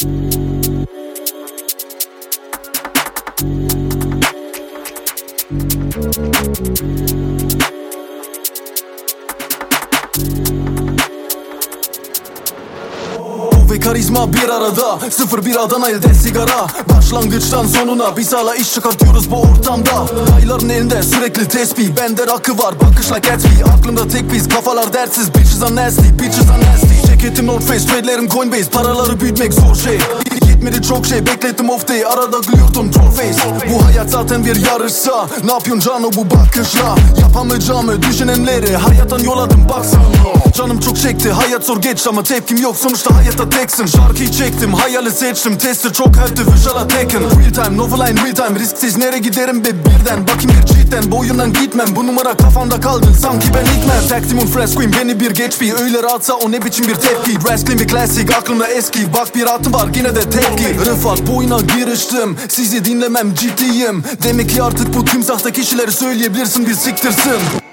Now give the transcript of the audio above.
Thank you. Ve karizma bir arada. Sıfır bir Adana elde sigara. Başlangıçtan sonuna biz hala iş çıkartıyoruz bu ortamda. Dayıların elinde sürekli tesbih Bende rakı var bakışla Gatsby Aklımda tek biz kafalar dertsiz Bitches are nasty, bitches are nasty. Ceketim North Face, trade'lerim Coinbase Paraları büyütmek zor şey. Gitmedi çok şey beklettim off day Arada gülüyordum troll face. Bu hayat zaten bir yarışsa Ne yapıyorsun Cano bu bakışla? Yapamayacağımı düşünenleri Hayattan yoladım baksana. Canım çok çekti. Hayat zor geçti ama tepkim yok. Sonuçta hayatta teksin. Şarkıyı çektim hayali seçtim. Testi çok hepti visual'a taken Real time novel line real time. Risksiz nereye giderim be birden? Bakayım bir cidden boyundan gitmem. Bu numara kafamda kaldı sanki ben ilkmen Taktimun fresh beni bir geç bir Öyle rahatsa o ne biçim bir tepki? Wrestling bir klasik aklımda eski. Bak bir atım var yine de tepki. Rıfat boyuna giriştim. Sizi dinlemem ciddiyim. Demek ki artık bu tüm sahte kişileri söyleyebilirsin bir siktirsin